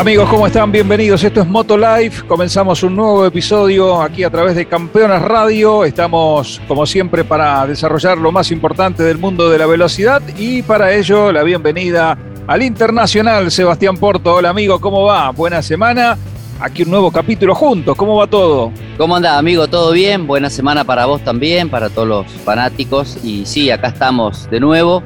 Amigos, ¿cómo están? Bienvenidos. Esto es Moto Live. Comenzamos un nuevo episodio aquí a través de Campeones Radio. Estamos, como siempre, para desarrollar lo más importante del mundo de la velocidad y para ello la bienvenida al Internacional Sebastián Porto. Hola, amigo, ¿cómo va? Buena semana. Aquí un nuevo capítulo juntos. ¿Cómo va todo? ¿Cómo anda, amigo? ¿Todo bien? Buena semana para vos también, para todos los fanáticos. Y sí, acá estamos de nuevo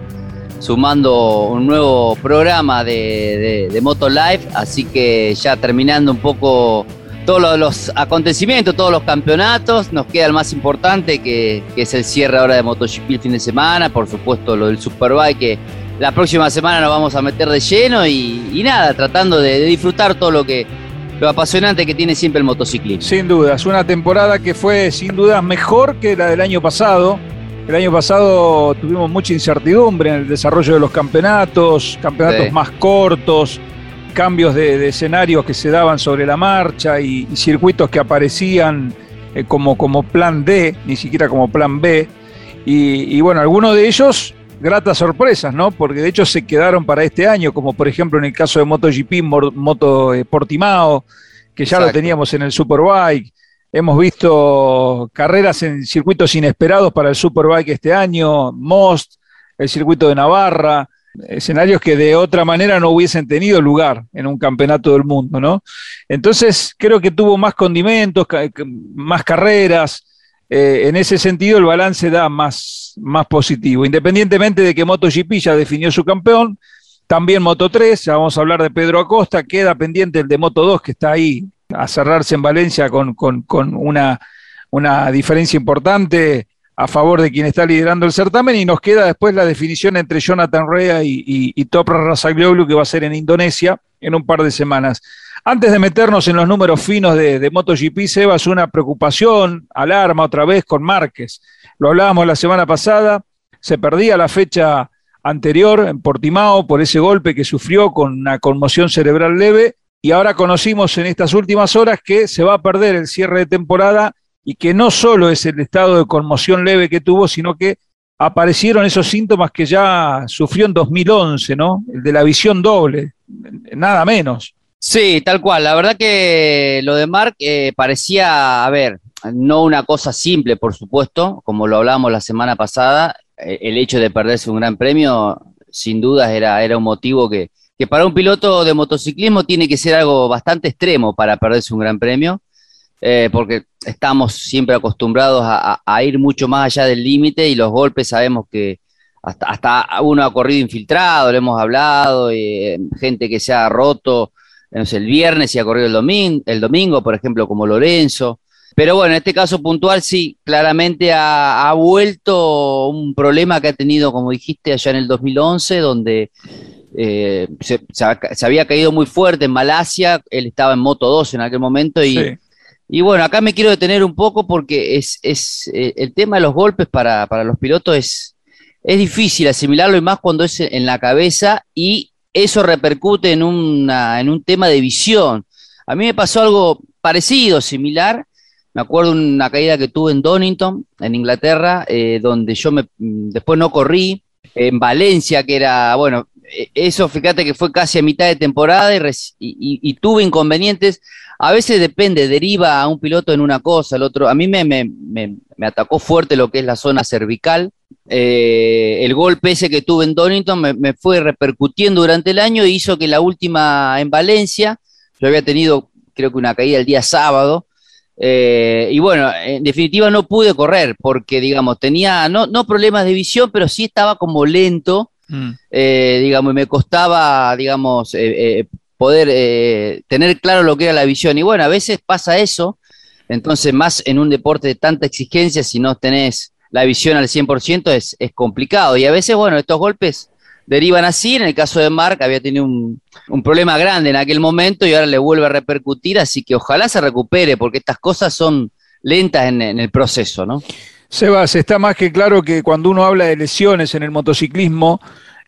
sumando un nuevo programa de, de, Moto Live, así que ya terminando un poco todos los, acontecimientos, todos los campeonatos, nos queda el más importante que, es el cierre ahora de MotoGP el fin de semana, por supuesto lo del Superbike que la próxima semana nos vamos a meter de lleno y, nada, tratando de, de, disfrutar todo lo que lo apasionante que tiene siempre el motociclismo. Sin dudas, una temporada que fue sin dudas mejor que la del año pasado el año pasado tuvimos mucha incertidumbre en el desarrollo de los campeonatos, campeonatos más cortos, cambios de, escenarios que se daban sobre la marcha y, circuitos que aparecían eh, como, como plan D, ni siquiera como plan B. Y, bueno, algunos de ellos gratas sorpresas, ¿no? Porque de hecho se quedaron para este año, como por ejemplo en el caso de MotoGP, Moto eh, Portimao, que ya lo teníamos en el Superbike. Hemos visto carreras en circuitos inesperados para el Superbike este año, Most, el circuito de Navarra, escenarios que de otra manera no hubiesen tenido lugar en un campeonato del mundo, ¿no? Entonces creo que tuvo más condimentos, más carreras. Eh, en ese sentido el balance da más, más positivo. Independientemente de que MotoGP ya definió su campeón, también Moto 3, ya vamos a hablar de Pedro Acosta, queda pendiente el de Moto 2 que está ahí a cerrarse en Valencia con, una, una, diferencia importante a favor de quien está liderando el certamen y nos queda después la definición entre Jonathan Rea y Topra Razaglioglu que va a ser en Indonesia en un par de semanas. Antes de meternos en los números finos de, de MotoGP, Sebas, una preocupación, alarma otra vez con Márquez. Lo hablábamos la semana pasada, se perdía la fecha anterior en Portimao por ese golpe que sufrió con una conmoción cerebral leve y ahora conocimos en estas últimas horas que se va a perder el cierre de temporada y que no solo es el estado de conmoción leve que tuvo, sino que aparecieron esos síntomas que ya sufrió en 2011, ¿no? El de la visión doble, nada menos. Sí, tal cual. La verdad que lo de Mark eh, parecía, a ver, no una cosa simple, por supuesto, como lo hablábamos la semana pasada, eh, el hecho de perderse un gran premio, sin dudas, era, era un motivo que, que para un piloto de motociclismo tiene que ser algo bastante extremo para perderse un gran premio, eh, porque estamos siempre acostumbrados a, ir mucho más allá del límite y los golpes sabemos que hasta, hasta uno ha corrido infiltrado, lo hemos hablado, eh, gente que se ha roto no sé, el viernes y ha corrido el domingo, el domingo, por ejemplo, como Lorenzo. Pero bueno, en este caso puntual sí, claramente ha, ha, vuelto un problema que ha tenido, como dijiste, allá en el 2011, donde eh, se, había caído muy fuerte en Malasia, él estaba en Moto 2 en aquel momento y, y bueno, acá me quiero detener un poco porque es, es eh, el tema de los golpes para, los pilotos es, es difícil asimilarlo y más cuando es en la cabeza y eso repercute en, una, en un tema de visión. A mí me pasó algo parecido, similar. Me acuerdo una caída que tuve en Donington, en Inglaterra, eh, donde yo me, después no corrí. En Valencia, que era, bueno, eso fíjate que fue casi a mitad de temporada y, tuve inconvenientes. A veces depende, deriva a un piloto en una cosa, el otro. A mí me, me, atacó fuerte lo que es la zona cervical. Eh, el golpe ese que tuve en Donington me, fue repercutiendo durante el año y hizo que la última en Valencia, yo había tenido creo que una caída el día sábado, eh, y bueno, en definitiva no pude correr porque, digamos, tenía no, no problemas de visión, pero sí estaba como lento Mm. Eh, digamos, me costaba, digamos, eh, eh, poder tener claro lo que era la visión. Y bueno, a veces pasa eso, entonces más en un deporte de tanta exigencia, si no tenés la visión al 100% es, es complicado. Y a veces, bueno, estos golpes derivan así. En el caso de Mark había tenido un, problema grande en aquel momento y ahora le vuelve a repercutir, así que ojalá se recupere, porque estas cosas son lentas en, el proceso, ¿no? Sebas, está más que claro que cuando uno habla de lesiones en el motociclismo,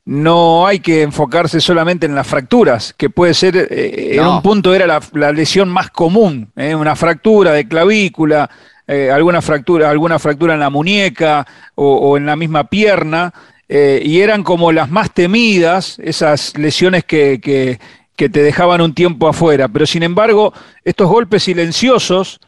no hay que enfocarse solamente en las fracturas, que puede ser, eh, en un punto era la, lesión más común, ¿eh? una fractura de clavícula, eh, alguna fractura, alguna fractura en la muñeca o en la misma pierna, y eran como las más temidas, esas lesiones que, que, que, te dejaban un tiempo afuera. Pero sin embargo, estos golpes silenciosos,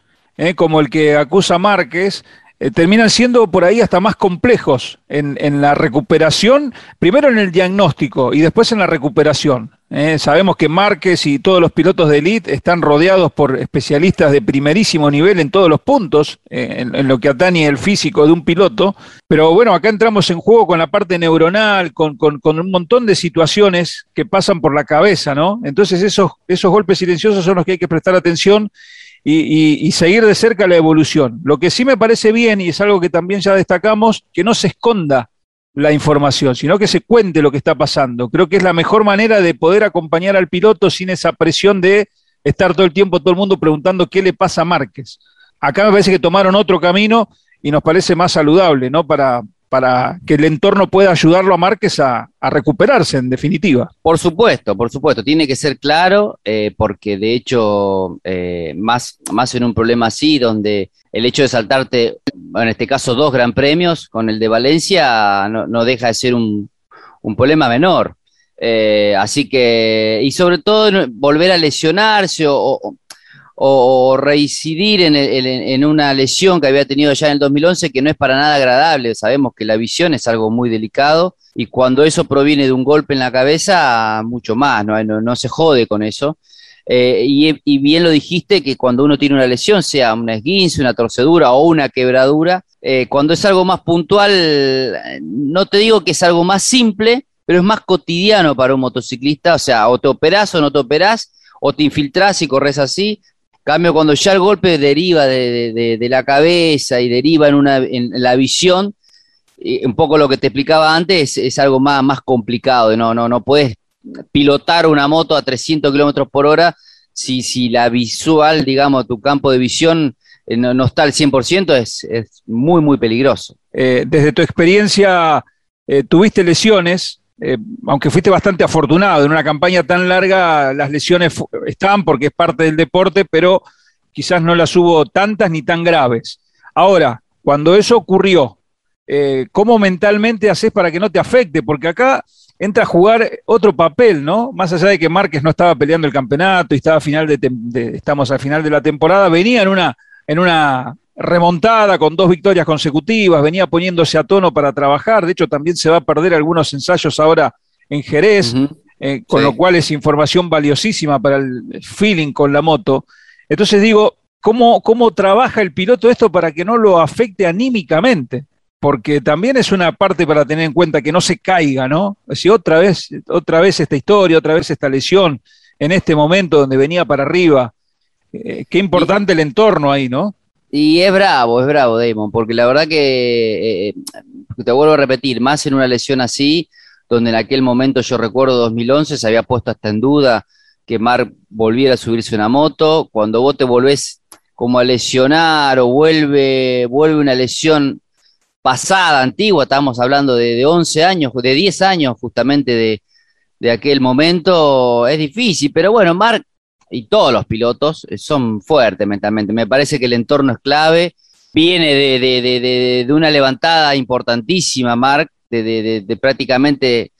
como el que acusa Márquez, eh, terminan siendo por ahí hasta más complejos en, la recuperación, primero en el diagnóstico y después en la recuperación. ¿eh? sabemos que Márquez y todos los pilotos de élite están rodeados por especialistas de primerísimo nivel en todos los puntos, eh, en, lo que atañe el físico de un piloto, pero bueno, acá entramos en juego con la parte neuronal, con, con, con un montón de situaciones que pasan por la cabeza, ¿no? Entonces esos, esos golpes silenciosos son los que hay que prestar atención y, seguir de cerca la evolución. Lo que sí me parece bien, y es algo que también ya destacamos, que no se esconda la información, sino que se cuente lo que está pasando. Creo que es la mejor manera de poder acompañar al piloto sin esa presión de estar todo el tiempo todo el mundo preguntando qué le pasa a Márquez. Acá me parece que tomaron otro camino y nos parece más saludable, ¿no? Para, para que el entorno pueda ayudarlo a Márquez a, recuperarse, en definitiva. Por supuesto, por supuesto, tiene que ser claro, eh, porque de hecho, eh, más, más en un problema así, donde el hecho de saltarte, en este caso, dos gran premios con el de Valencia, no, deja de ser un, problema menor. Eh, así que, y sobre todo, volver a lesionarse o, reincidir en, una lesión que había tenido ya en el 2011 que no es para nada agradable. Sabemos que la visión es algo muy delicado y cuando eso proviene de un golpe en la cabeza, mucho más, no, no, se jode con eso. Eh, y, bien lo dijiste que cuando uno tiene una lesión, sea una esguince, una torcedura o una quebradura, eh, cuando es algo más puntual, no te digo que es algo más simple, pero es más cotidiano para un motociclista, o sea, o te operás o no te operás, o te infiltrás y corres así, Cambio, cuando ya el golpe deriva de, la cabeza y deriva en, una, en la visión, un poco lo que te explicaba antes, es, algo más, más complicado. No, no, no puedes pilotar una moto a 300 kilómetros por hora si, si la visual, digamos, tu campo de visión eh, no, está al 100%, es, es muy, muy peligroso. Eh, desde tu experiencia, eh, tuviste lesiones, eh, aunque fuiste bastante afortunado en una campaña tan larga, las lesiones están porque es parte del deporte, pero quizás no las hubo tantas ni tan graves. Ahora, cuando eso ocurrió, eh, ¿cómo mentalmente haces para que no te afecte? Porque acá entra a jugar otro papel, ¿no? Más allá de que Márquez no estaba peleando el campeonato y estaba final de, estamos al final de la temporada, venía en una, en una remontada con dos victorias consecutivas, venía poniéndose a tono para trabajar, de hecho también se va a perder algunos ensayos ahora en Jerez, eh, con lo cual es información valiosísima para el feeling con la moto. Entonces digo, ¿cómo, ¿cómo trabaja el piloto esto para que no lo afecte anímicamente? Porque también es una parte para tener en cuenta que no se caiga, ¿no? Si otra vez, otra vez esta historia, otra vez esta lesión, en este momento donde venía para arriba, eh, qué importante el entorno ahí, ¿no? Y es bravo, es bravo, Damon, porque la verdad que, eh, te vuelvo a repetir, más en una lesión así, donde en aquel momento yo recuerdo 2011 se había puesto hasta en duda que Mark volviera a subirse una moto, cuando vos te volvés como a lesionar o vuelve, vuelve una lesión pasada, antigua, estamos hablando de, de 11 años, de 10 años justamente de, de aquel momento, es difícil, pero bueno, Mark y todos los pilotos eh, son fuertes mentalmente. Me parece que el entorno es clave. Viene de, una levantada importantísima, Mark, de, prácticamente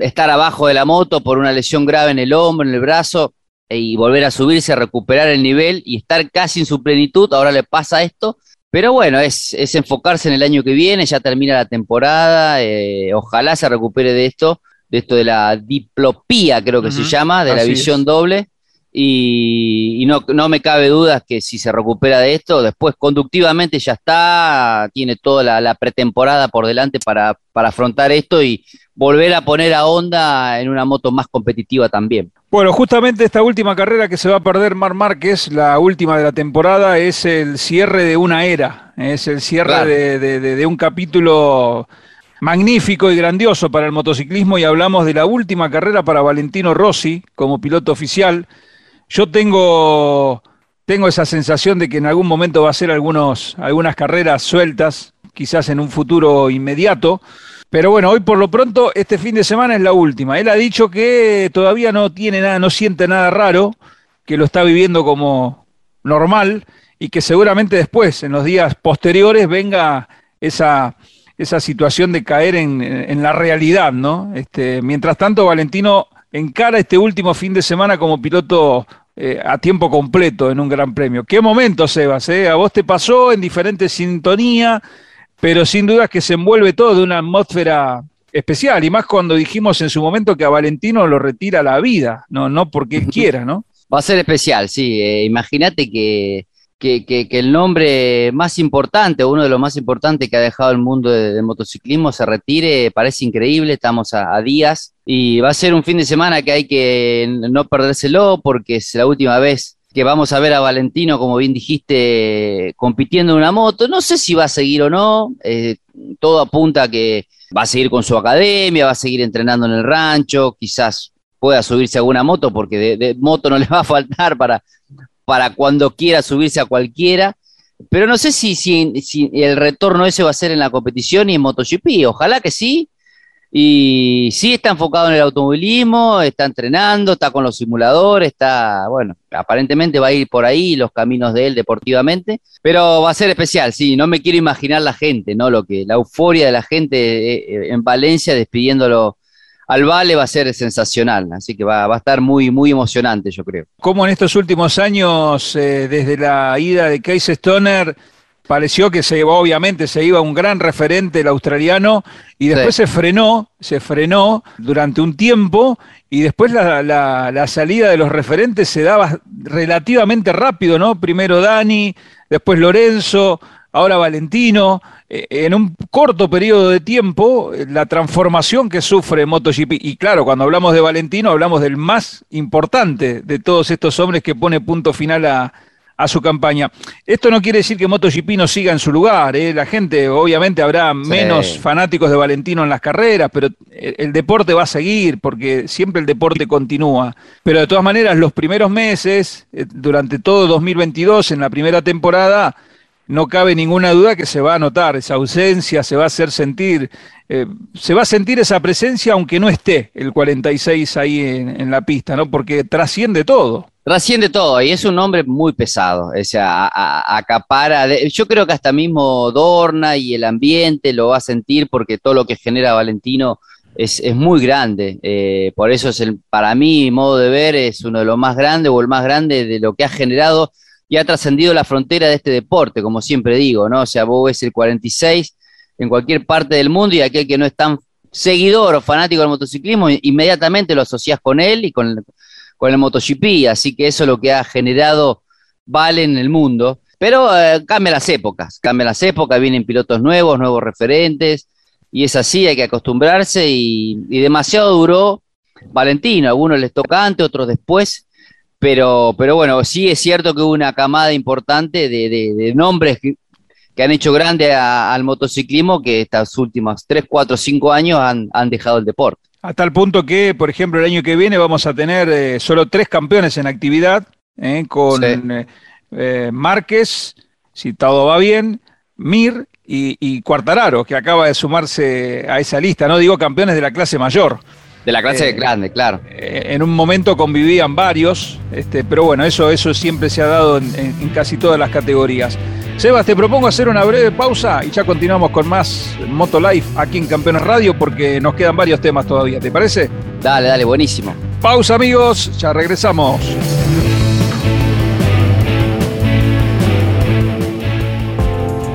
estar abajo de la moto por una lesión grave en el hombro, en el brazo, e, y volver a subirse, a recuperar el nivel y estar casi en su plenitud. Ahora le pasa esto. Pero bueno, es, enfocarse en el año que viene, ya termina la temporada, eh, ojalá se recupere de esto, de esto de la diplopía, creo que se llama, de la visión doble y, no, no, me cabe duda que si se recupera de esto, después conductivamente ya está, tiene toda la, pretemporada por delante para, para, afrontar esto y volver a poner a Honda en una moto más competitiva también. Bueno, justamente esta última carrera que se va a perder Mar Márquez, la última de la temporada, es el cierre de una era, es el cierre de, de un capítulo magnífico y grandioso para el motociclismo y hablamos de la última carrera para Valentino Rossi como piloto oficial yo tengo, tengo esa sensación de que en algún momento va a ser algunos, algunas carreras sueltas, quizás en un futuro inmediato. Pero bueno, hoy por lo pronto, este fin de semana es la última. Él ha dicho que todavía no tiene nada, no siente nada raro, que lo está viviendo como normal y que seguramente después, en los días posteriores, venga esa, esa situación de caer en, en la realidad, ¿no? Este, mientras tanto, Valentino encara este último fin de semana como piloto eh, a tiempo completo en un gran premio. ¿Qué momento, Sebas? Eh? A vos te pasó en diferente sintonía, pero sin duda que se envuelve todo de una atmósfera especial, y más cuando dijimos en su momento que a Valentino lo retira la vida, no, no porque él quiera, ¿no? Va a ser especial, sí. Eh, imagínate que que, el nombre más importante, uno de los más importantes que ha dejado el mundo del motociclismo se retire, parece increíble, estamos a, días y va a ser un fin de semana que hay que no perdérselo porque es la última vez que vamos a ver a Valentino, como bien dijiste, compitiendo en una moto. No sé si va a seguir o no, eh, todo apunta a que va a seguir con su academia, va a seguir entrenando en el rancho, quizás pueda subirse a alguna moto porque de moto no le va a faltar para para cuando quiera subirse a cualquiera. Pero no sé si, si, el retorno ese va a ser en la competición y en MotoGP. Ojalá que sí. Y sí está enfocado en el automovilismo, está entrenando, está con los simuladores, está, bueno, aparentemente va a ir por ahí los caminos de él deportivamente, pero va a ser especial, sí, no me quiero imaginar la gente, ¿no? Lo que, la euforia de la gente eh, eh, en Valencia despidiéndolo al Vale va a ser sensacional, así que va, a estar muy, muy emocionante, yo creo. Como en estos últimos años, eh, desde la ida de Case Stoner, pareció que se obviamente se iba un gran referente el australiano y después se frenó, se frenó durante un tiempo y después la, la, salida de los referentes se daba relativamente rápido, ¿no? Primero Dani, después Lorenzo, ahora Valentino, eh, en un corto periodo de tiempo, eh, la transformación que sufre MotoGP. Y claro, cuando hablamos de Valentino, hablamos del más importante de todos estos hombres que pone punto final a, su campaña. Esto no quiere decir que MotoGP no siga en su lugar. ¿eh? La gente, obviamente, habrá menos fanáticos de Valentino en las carreras, pero el, deporte va a seguir porque siempre el deporte continúa. Pero de todas maneras, los primeros meses, durante todo 2022, en la primera temporada, no cabe ninguna duda que se va a notar esa ausencia, se va a hacer sentir, eh, se va a sentir esa presencia aunque no esté el 46 ahí en, la pista, ¿no? Porque trasciende todo. Trasciende todo y es un hombre muy pesado, o sea, acapara, yo creo que hasta mismo Dorna y el ambiente lo va a sentir porque todo lo que genera Valentino es, muy grande, eh, por eso es el, para mí, modo de ver, es uno de los más grandes o el más grande de lo que ha generado y ha trascendido la frontera de este deporte, como siempre digo, ¿no? O sea, vos ves el 46 en cualquier parte del mundo y aquel que no es tan seguidor o fanático del motociclismo, inmediatamente lo asocias con él y con, con el MotoGP, así que eso es lo que ha generado Vale en el mundo. Pero eh, cambia las épocas, cambia las épocas, vienen pilotos nuevos, nuevos referentes, y es así, hay que acostumbrarse, y, y demasiado duró Valentino, algunos les toca antes, otros después, pero, pero bueno, sí es cierto que hubo una camada importante de, nombres que, han hecho grande al motociclismo que estas últimas 3, 4, 5 años han, dejado el deporte. A tal punto que, por ejemplo, el año que viene vamos a tener eh, solo tres campeones en actividad, eh, con eh, Márquez, si todo va bien, Mir y, y Cuartararo, que acaba de sumarse a esa lista, no digo campeones de la clase mayor. De la clase eh, grande, claro. Eh, en un momento convivían varios, este, pero bueno, eso, eso siempre se ha dado en, casi todas las categorías. Sebas, te propongo hacer una breve pausa y ya continuamos con más Moto Life aquí en Campeones Radio porque nos quedan varios temas todavía, ¿te parece? Dale, dale, buenísimo. Pausa amigos, ya regresamos.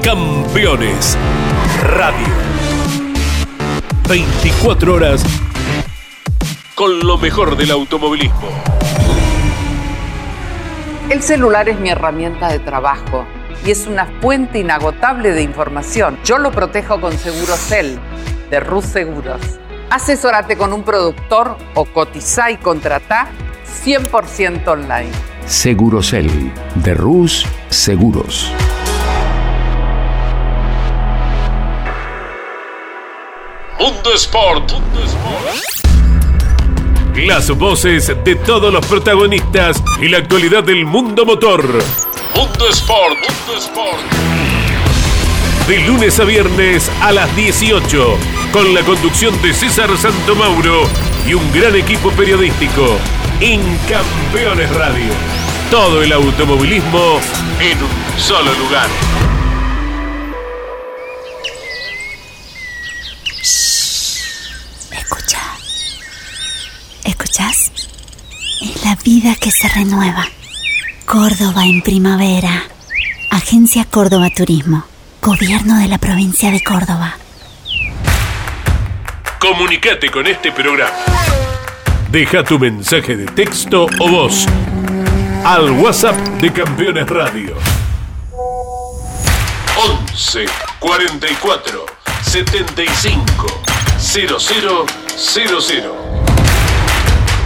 Campeones Radio. 24 horas con lo mejor del automovilismo. El celular es mi herramienta de trabajo y es una fuente inagotable de información. Yo lo protejo con Segurocel de Rus Seguros. Asesórate con un productor o cotiza y contrata 100% online. Segurocel de Rus Seguros. Mundo Sport. Las voces de todos los protagonistas y la actualidad del mundo motor. Mundo Sport. Mundo Sport. De lunes a viernes a las 18, con la conducción de César Santomauro y un gran equipo periodístico. En Campeones Radio. Todo el automovilismo en un solo lugar. La vida que se renueva. Córdoba en primavera. Agencia Córdoba Turismo. Gobierno de la provincia de Córdoba. Comunicate con este programa. Deja tu mensaje de texto o voz al WhatsApp de Campeones Radio. 11 44 75 0000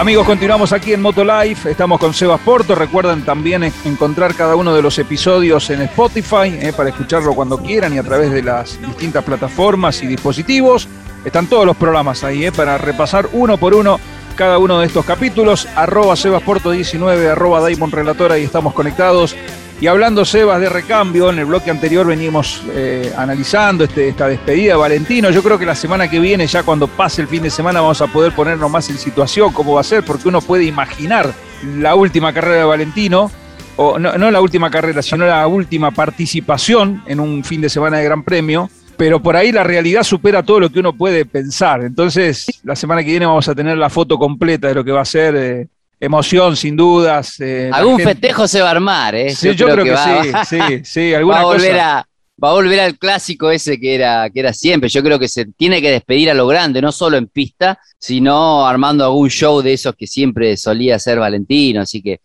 Amigos, continuamos aquí en Motolife. Estamos con Sebas Porto. Recuerden también encontrar cada uno de los episodios en Spotify eh, para escucharlo cuando quieran y a través de las distintas plataformas y dispositivos. Están todos los programas ahí eh, para repasar uno por uno cada uno de estos capítulos. Arroba Sebasporto19, arroba Daimon y estamos conectados y hablando, Sebas, de recambio, en el bloque anterior venimos eh, analizando este, esta despedida de Valentino. Yo creo que la semana que viene, ya cuando pase el fin de semana, vamos a poder ponernos más en situación cómo va a ser, porque uno puede imaginar la última carrera de Valentino, o no, la última carrera, sino la última participación en un fin de semana de Gran Premio pero por ahí la realidad supera todo lo que uno puede pensar. Entonces, la semana que viene vamos a tener la foto completa de lo que va a ser eh, emoción, sin dudas. Eh, Algún festejo se va a armar, ¿eh? Sí, yo, creo, que, sí, sí, sí, alguna va a volver A, va a volver al clásico ese que era, que era siempre. Yo creo que se tiene que despedir a lo grande, no solo en pista, sino armando algún show de esos que siempre solía ser Valentino. Así que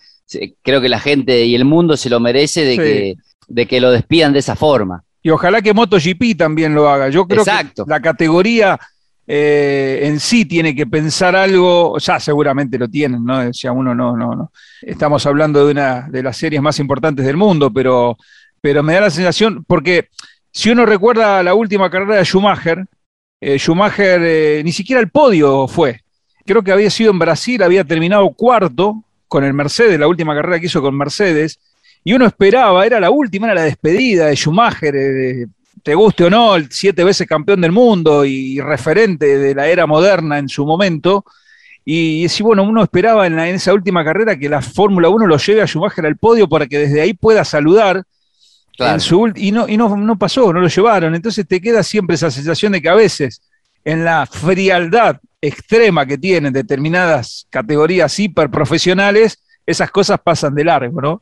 creo que la gente y el mundo se lo merece de, que, de que lo despidan de esa forma. Y ojalá que MotoGP también lo haga. Yo creo que la categoría eh, en sí tiene que pensar algo, ya seguramente lo tienen, ¿no? Decía uno, no, no, no. Estamos hablando de una de las series más importantes del mundo, pero, pero me da la sensación, porque si uno recuerda la última carrera de Schumacher, eh, Schumacher eh, ni siquiera el podio fue. Creo que había sido en Brasil, había terminado cuarto con el Mercedes, la última carrera que hizo con Mercedes, y uno esperaba, era la última, era la despedida de Schumacher, te guste o no, el siete veces campeón del mundo y referente de la era moderna en su momento. Y, si bueno, uno esperaba en, esa última carrera que la Fórmula 1 lo lleve a Schumacher al podio para que desde ahí pueda saludar. y no, y no, no pasó, no lo llevaron. Entonces te queda siempre esa sensación de que a veces en la frialdad extrema que tienen determinadas categorías hiperprofesionales, esas cosas pasan de largo, ¿no?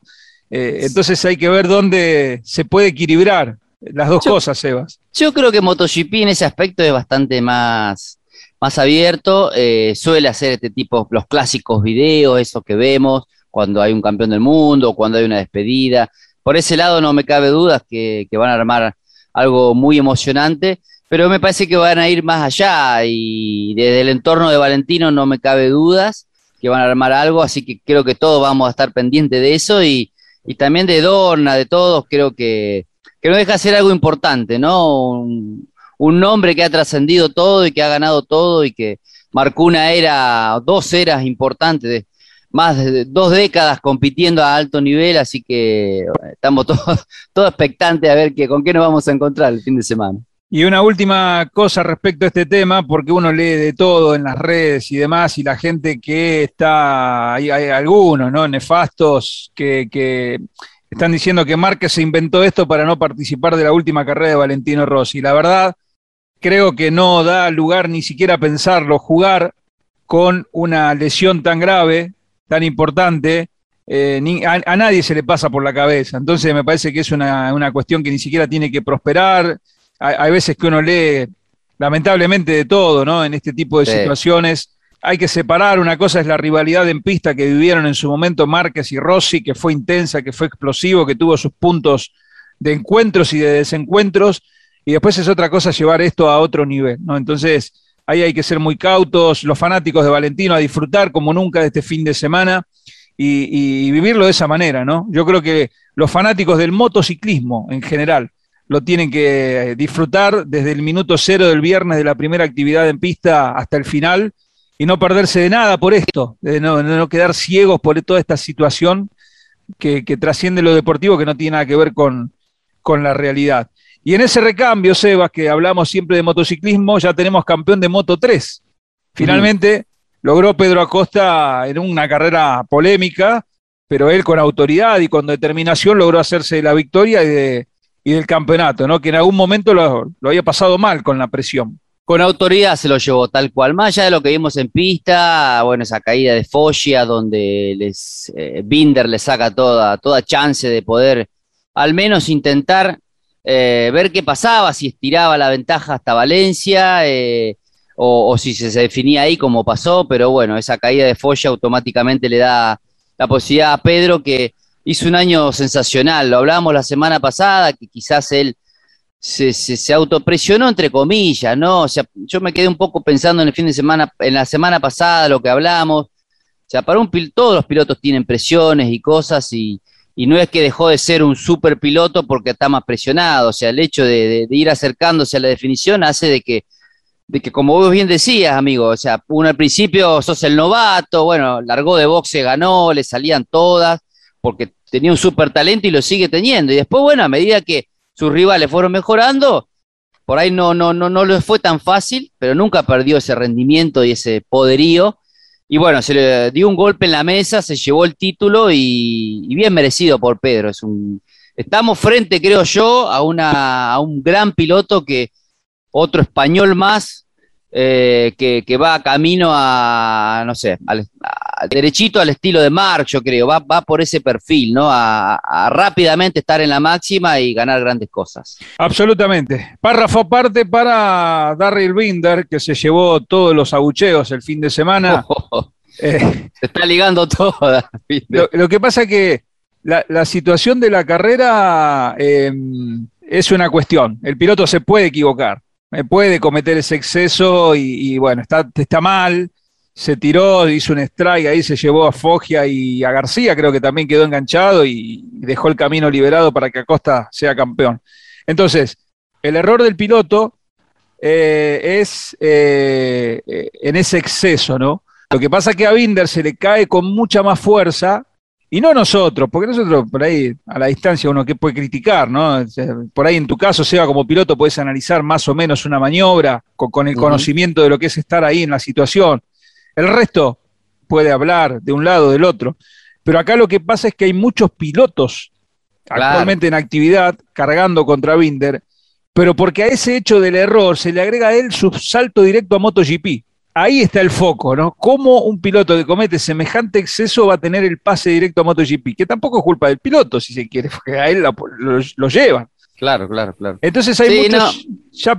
Eh, entonces hay que ver dónde se puede equilibrar las dos cosas, Sebas. Yo creo que MotoGP en ese aspecto es bastante más, más abierto. Eh, suele hacer este tipo, los clásicos videos, esos que vemos cuando hay un campeón del mundo, cuando hay una despedida. Por ese lado no me cabe dudas que, van a armar algo muy emocionante, pero me parece que van a ir más allá y desde el entorno de Valentino no me cabe dudas que van a armar algo, así que creo que todos vamos a estar pendientes de eso y, y también de Dorna, de todos, creo que, que no deja de ser algo importante, ¿no? Un, nombre que ha trascendido todo y que ha ganado todo y que marcó una era, dos eras importantes, más de dos décadas compitiendo a alto nivel, así que estamos todos, todos expectantes a ver que, con qué nos vamos a encontrar el fin de semana. Y una última cosa respecto a este tema, porque uno lee de todo en las redes y demás, y la gente que está, hay, algunos, ¿no? Nefastos que, están diciendo que Márquez se inventó esto para no participar de la última carrera de Valentino Rossi. La verdad, creo que no da lugar ni siquiera a pensarlo. Jugar con una lesión tan grave, tan importante, eh, a, nadie se le pasa por la cabeza. Entonces me parece que es una, una cuestión que ni siquiera tiene que prosperar hay, veces que uno lee lamentablemente de todo, ¿no? En este tipo de situaciones. Hay que separar, una cosa es la rivalidad en pista que vivieron en su momento Márquez y Rossi, que fue intensa, que fue explosivo, que tuvo sus puntos de encuentros y de desencuentros, y después es otra cosa llevar esto a otro nivel, ¿no? Entonces, ahí hay que ser muy cautos, los fanáticos de Valentino a disfrutar como nunca de este fin de semana y, y vivirlo de esa manera, ¿no? Yo creo que los fanáticos del motociclismo en general, lo tienen que disfrutar desde el minuto cero del viernes de la primera actividad en pista hasta el final y no perderse de nada por esto, de no, quedar ciegos por toda esta situación que, trasciende lo deportivo, que no tiene nada que ver con, con la realidad. Y en ese recambio, Sebas, que hablamos siempre de motociclismo, ya tenemos campeón de Moto 3. Finalmente logró Pedro Acosta en una carrera polémica, pero él con autoridad y con determinación logró hacerse la victoria y de, y del campeonato, ¿no? Que en algún momento lo, había pasado mal con la presión. Con autoridad se lo llevó tal cual, más allá de lo que vimos en pista, bueno, esa caída de Foggia donde les, eh, Binder le saca toda, toda chance de poder al menos intentar eh, ver qué pasaba, si estiraba la ventaja hasta Valencia eh, o, si se, definía ahí como pasó, pero bueno, esa caída de Foggia automáticamente le da la posibilidad a Pedro que hizo un año sensacional. Lo hablábamos la semana pasada, que quizás él se, se, autopresionó, entre comillas, ¿no? O sea, yo me quedé un poco pensando en el fin de semana, en la semana pasada, lo que hablamos. O sea, para un todos los pilotos tienen presiones y cosas y, no es que dejó de ser un super piloto porque está más presionado. O sea, el hecho de, ir acercándose a la definición hace de que, de que, como vos bien decías, amigo, o sea, uno al principio sos el novato, bueno, largó de boxe, ganó, le salían todas porque tenía un súper talento y lo sigue teniendo. Y después, bueno, a medida que sus rivales fueron mejorando, por ahí no, no, no, no le fue tan fácil, pero nunca perdió ese rendimiento y ese poderío. Y bueno, se le dio un golpe en la mesa, se llevó el título y, bien merecido por Pedro. Es un, estamos frente, creo yo, a, una, a un gran piloto que otro español más eh, que, va camino a, no sé, al, derechito al estilo de Mark, yo creo, va, va por ese perfil, ¿no? A, rápidamente estar en la máxima y ganar grandes cosas. Absolutamente. Párrafo aparte para Darryl Binder, que se llevó todos los abucheos el fin de semana. Eh, se está ligando toda. Lo, que pasa es que la, situación de la carrera em, es una cuestión. El piloto se puede equivocar puede cometer ese exceso y, bueno, está, está mal, se tiró, hizo un strike ahí, se llevó a Foggia y a García, creo que también quedó enganchado y dejó el camino liberado para que Acosta sea campeón. Entonces, el error del piloto eh, es eh, en ese exceso, ¿no? Lo que pasa es que a Binder se le cae con mucha más fuerza y no nosotros, porque nosotros por ahí a la distancia uno que puede criticar, ¿no? Por ahí en tu caso, Seba, como piloto, puedes analizar más o menos una maniobra con, el conocimiento de lo que es estar ahí en la situación. El resto puede hablar de un lado o del otro. Pero acá lo que pasa es que hay muchos pilotos actualmente en actividad cargando contra Binder, pero porque a ese hecho del error se le agrega a él su salto directo a MotoGP ahí está el foco, ¿no? ¿Cómo un piloto que comete semejante exceso va a tener el pase directo a MotoGP? Que tampoco es culpa del piloto, si se quiere, porque a él lo, lo, llevan. Claro, claro, claro. Entonces hay muchos, ya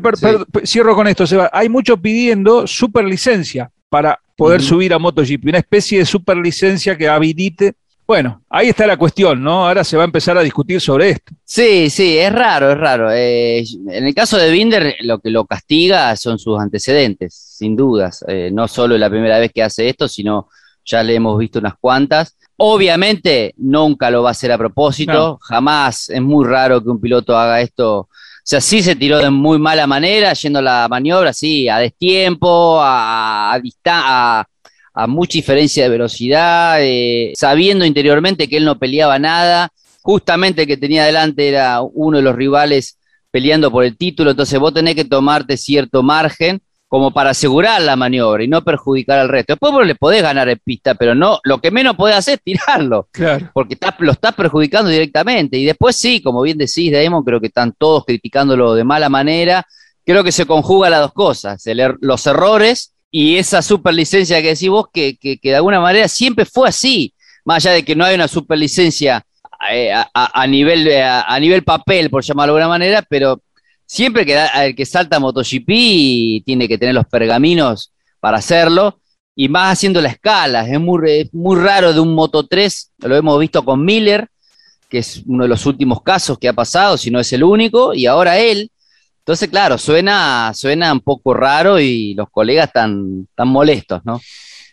cierro con esto, Seba, hay muchos pidiendo superlicencia para poder subir a MotoGP, una especie de superlicencia que habilite bueno, ahí está la cuestión, ¿no? Ahora se va a empezar a discutir sobre esto. Sí, sí, es raro, es raro. Eh, en el caso de Binder, lo que lo castiga son sus antecedentes, sin dudas. Eh, no solo es la primera vez que hace esto, sino ya le hemos visto unas cuantas. Obviamente, nunca lo va a hacer a propósito, jamás. Es muy raro que un piloto haga esto. O sea, sí se tiró de muy mala manera, yendo a la maniobra, sí, a destiempo, a, a, a a mucha diferencia de velocidad, eh, sabiendo interiormente que él no peleaba nada, justamente el que tenía delante era uno de los rivales peleando por el título, entonces vos tenés que tomarte cierto margen como para asegurar la maniobra y no perjudicar al resto. Después vos le podés ganar en pista, pero no, lo que menos podés hacer es tirarlo, claro. porque lo estás perjudicando directamente. Y después sí, como bien decís, Damon, creo que están todos criticándolo de mala manera. Creo que se conjuga las dos cosas, er, los errores y esa superlicencia que decís vos, que, que, de alguna manera siempre fue así, más allá de que no hay una superlicencia eh, a, nivel, eh, a, nivel papel, por llamarlo de alguna manera, pero siempre que el que salta MotoGP tiene que tener los pergaminos para hacerlo, y más haciendo la escala. Es muy, muy raro de un Moto 3, lo hemos visto con Miller, que es uno de los últimos casos que ha pasado, si no es el único, y ahora él. Entonces, claro, suena, suena un poco raro y los colegas están, tan molestos, ¿no?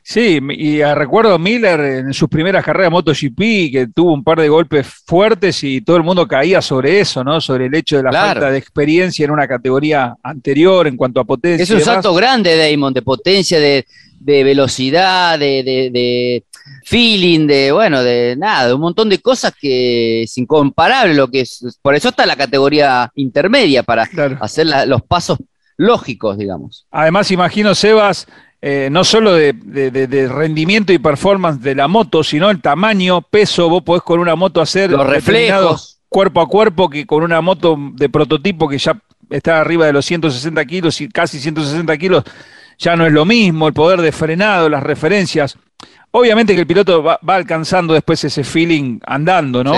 Sí, y recuerdo Miller en sus primeras carreras MotoGP que tuvo un par de golpes fuertes y todo el mundo caía sobre eso, ¿no? Sobre el hecho de la falta de experiencia en una categoría anterior en cuanto a potencia. Es un salto grande, Damon, de potencia, de, velocidad, de, de, feeling, de, bueno, de nada, de un montón de cosas que es incomparable lo que es. Por eso está la categoría intermedia, para hacer los pasos lógicos, digamos. Además, imagino, Sebas, eh, no solo de, rendimiento y performance de la moto, sino el tamaño, peso, vos podés con una moto hacer los reflejos cuerpo a cuerpo que con una moto de prototipo que ya está arriba de los 160 kilos y casi 160 kilos, ya no es lo mismo, el poder de frenado, las referencias. Obviamente que el piloto va, alcanzando después ese feeling andando, ¿no?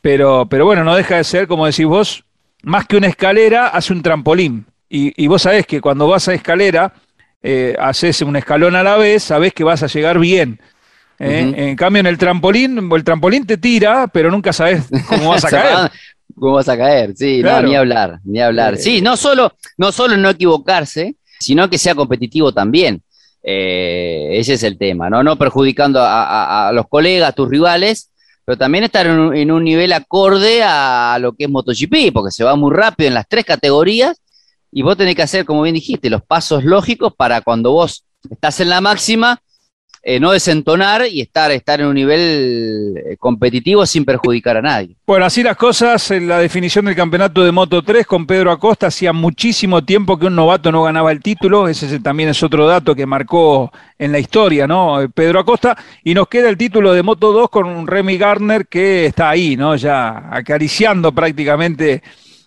Pero, pero bueno, no deja de ser, como decís vos, más que una escalera, hace un trampolín. Y, y vos sabés que cuando vas a escalera, eh, haces un escalón a la vez, sabes que vas a llegar bien. ¿eh? En cambio, en el trampolín, el trampolín te tira, pero nunca sabes cómo vas a caer. ¿Cómo vas a caer? Sí, no, ni hablar, ni hablar. Sí, no solo, no solo no equivocarse, sino que sea competitivo también. Eh, ese es el tema, ¿no? No perjudicando a, los colegas, a tus rivales, pero también estar en en un, nivel acorde a lo que es MotoGP, porque se va muy rápido en las tres categorías y vos tenés que hacer, como bien dijiste, los pasos lógicos para cuando vos estás en la máxima, eh, no desentonar y estar, estar en un nivel eh, competitivo sin perjudicar a nadie. Bueno, así las cosas, en la definición del campeonato de Moto 3 con Pedro Acosta, hacía muchísimo tiempo que un novato no ganaba el título, ese también es otro dato que marcó en la historia, ¿no? Pedro Acosta, y nos queda el título de Moto 2 con un Remy Gardner que está ahí, ¿no? Ya acariciando prácticamente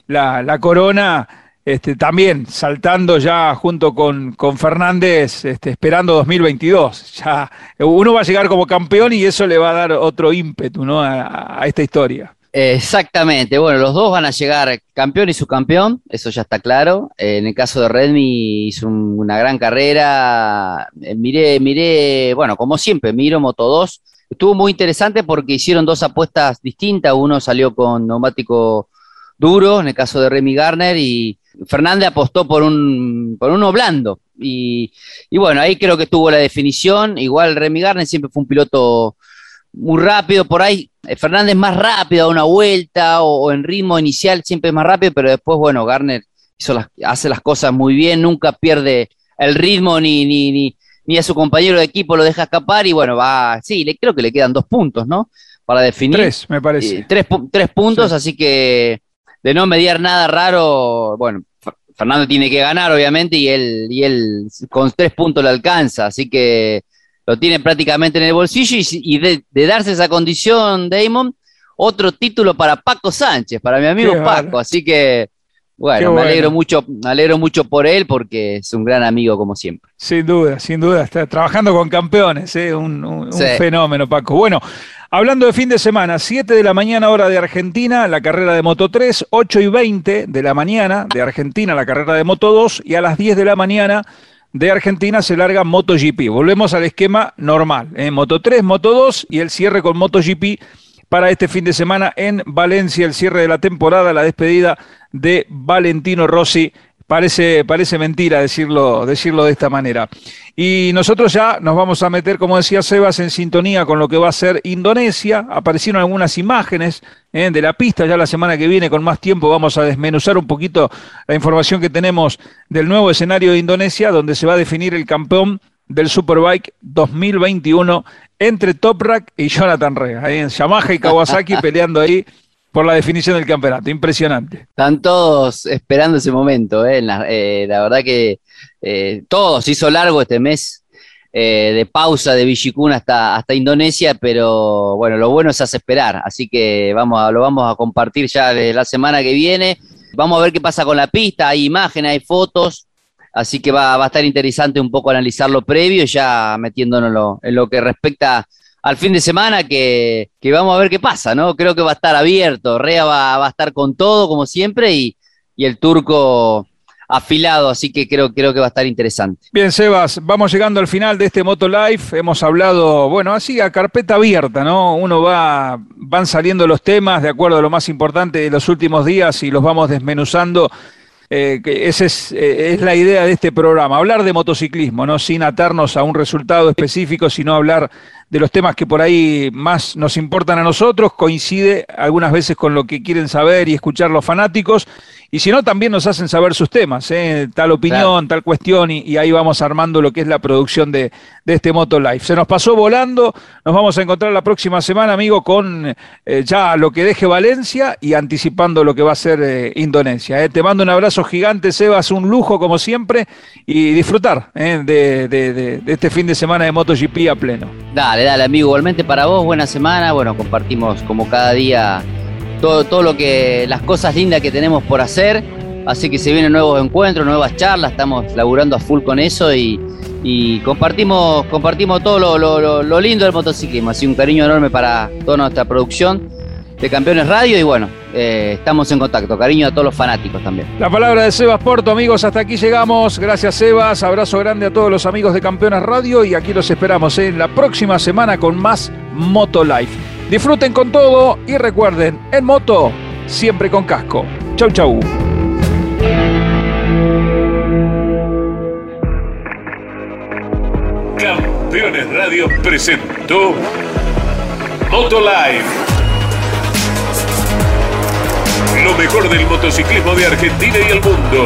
la, la corona este, también saltando ya junto con, con Fernández, este, esperando 2022. Ya uno va a llegar como campeón y eso le va a dar otro ímpetu ¿no? a, esta historia. Exactamente, bueno, los dos van a llegar campeón y subcampeón, eso ya está claro. en el caso de Redmi hizo una gran carrera. Eh, miré, miré, bueno, como siempre, miro Moto 2. Estuvo muy interesante porque hicieron dos apuestas distintas. Uno salió con neumático duro, en el caso de Remy Garner, y, Fernández apostó por, un, por uno blando. Y, bueno, ahí creo que tuvo la definición. Igual Remy Garner siempre fue un piloto muy rápido. Por ahí eh, Fernández más rápido a una vuelta o, en ritmo inicial siempre es más rápido, pero después, bueno, Garner hizo las, hace las cosas muy bien, nunca pierde el ritmo ni, ni, ni, ni, a su compañero de equipo lo deja escapar. Y bueno, va, sí, le, creo que le quedan dos puntos, ¿no? Para definir. Tres, me parece. tres, tres puntos, así que de no mediar nada raro, bueno, Fernando tiene que ganar, obviamente, y él, y él con tres puntos le alcanza, así que lo tiene prácticamente en el bolsillo y, de, darse esa condición, Damon, otro título para Paco Sánchez, para mi amigo Paco, así que bueno, me alegro mucho, me alegro mucho por él porque es un gran amigo como siempre. Sin duda, sin duda, está trabajando con campeones, ¿eh? un, fenómeno, Paco. Bueno, hablando de fin de semana, 7 de la mañana hora de Argentina, la carrera de Moto 3, 8 y 20 de la mañana de Argentina, la carrera de Moto 2 y a las 10 de la mañana de Argentina se larga MotoGP. Volvemos al esquema normal, ¿eh? Moto 3, Moto 2 y el cierre con MotoGP para este fin de semana en Valencia, el cierre de la temporada, la despedida de Valentino Rossi. Parece, parece mentira decirlo, decirlo de esta manera. Y nosotros ya nos vamos a meter, como decía Sebas, en sintonía con lo que va a ser Indonesia. Aparecieron algunas imágenes eh, de la pista. Ya la semana que viene, con más tiempo, vamos a desmenuzar un poquito la información que tenemos del nuevo escenario de Indonesia, donde se va a definir el campeón del Superbike 2021 entre Toprak y Jonathan Rea. en Yamaha y Kawasaki peleando ahí por la definición del campeonato. Impresionante. Están todos esperando ese momento. ¿eh? La, eh, la, verdad que eh, todos hizo largo este mes eh, de pausa de Villicún hasta, hasta Indonesia, pero bueno, lo bueno es hacer esperar, así que vamos a, lo vamos a compartir ya de la semana que viene. Vamos a ver qué pasa con la pista, hay imágenes, hay fotos, así que va, va a estar interesante un poco analizar lo previo, ya metiéndonos en lo que respecta al fin de semana, que, que, vamos a ver qué pasa, ¿no? Creo que va a estar abierto, Rea va, va a estar con todo, como siempre, y, y el turco afilado, así que creo, creo que va a estar interesante. Bien, Sebas, vamos llegando al final de este Moto Life. Hemos hablado, bueno, así a carpeta abierta, ¿no? Uno va, van saliendo los temas de acuerdo a lo más importante de los últimos días y los vamos desmenuzando. Eh, esa es, eh, es, la idea de este programa, hablar de motociclismo, ¿no? Sin atarnos a un resultado específico, sino hablar de los temas que por ahí más nos importan a nosotros, coincide algunas veces con lo que quieren saber y escuchar los fanáticos, y si no, también nos hacen saber sus temas, ¿eh? tal opinión, tal cuestión, y, ahí vamos armando lo que es la producción de, este Moto Live. Se nos pasó volando, nos vamos a encontrar la próxima semana, amigo, con eh, ya lo que deje Valencia y anticipando lo que va a ser eh, Indonesia. Te mando un abrazo gigante, Sebas, un lujo como siempre, y disfrutar de, de, este fin de semana de MotoGP a pleno. Dale, dale, amigo, igualmente para vos, buena semana, bueno, compartimos como cada día todo, todo lo que, las cosas lindas que tenemos por hacer. Así que se vienen nuevos encuentros, nuevas charlas, estamos laburando a full con eso y, compartimos, compartimos todo lo, lindo del motociclismo. Así un cariño enorme para toda nuestra producción de Campeones Radio y bueno, eh, estamos en contacto. Cariño a todos los fanáticos también. La palabra de Sebas Porto, amigos, hasta aquí llegamos. Gracias Sebas, abrazo grande a todos los amigos de Campeones Radio y aquí los esperamos en la próxima semana con más Moto Life. Disfruten con todo y recuerden, en moto, siempre con casco. Chau, chau. Campeones Radio presentó Moto Live. Lo mejor del motociclismo de Argentina y el mundo.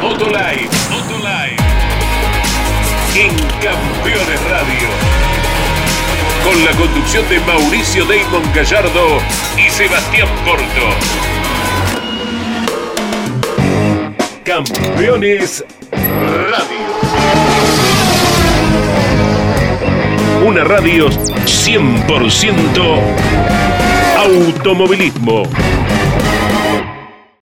Moto Live, Moto Live. En Campeones Radio con la conducción de Mauricio Damon Gallardo y Sebastián Porto. Campeones Radio. Una radio 100% automovilismo.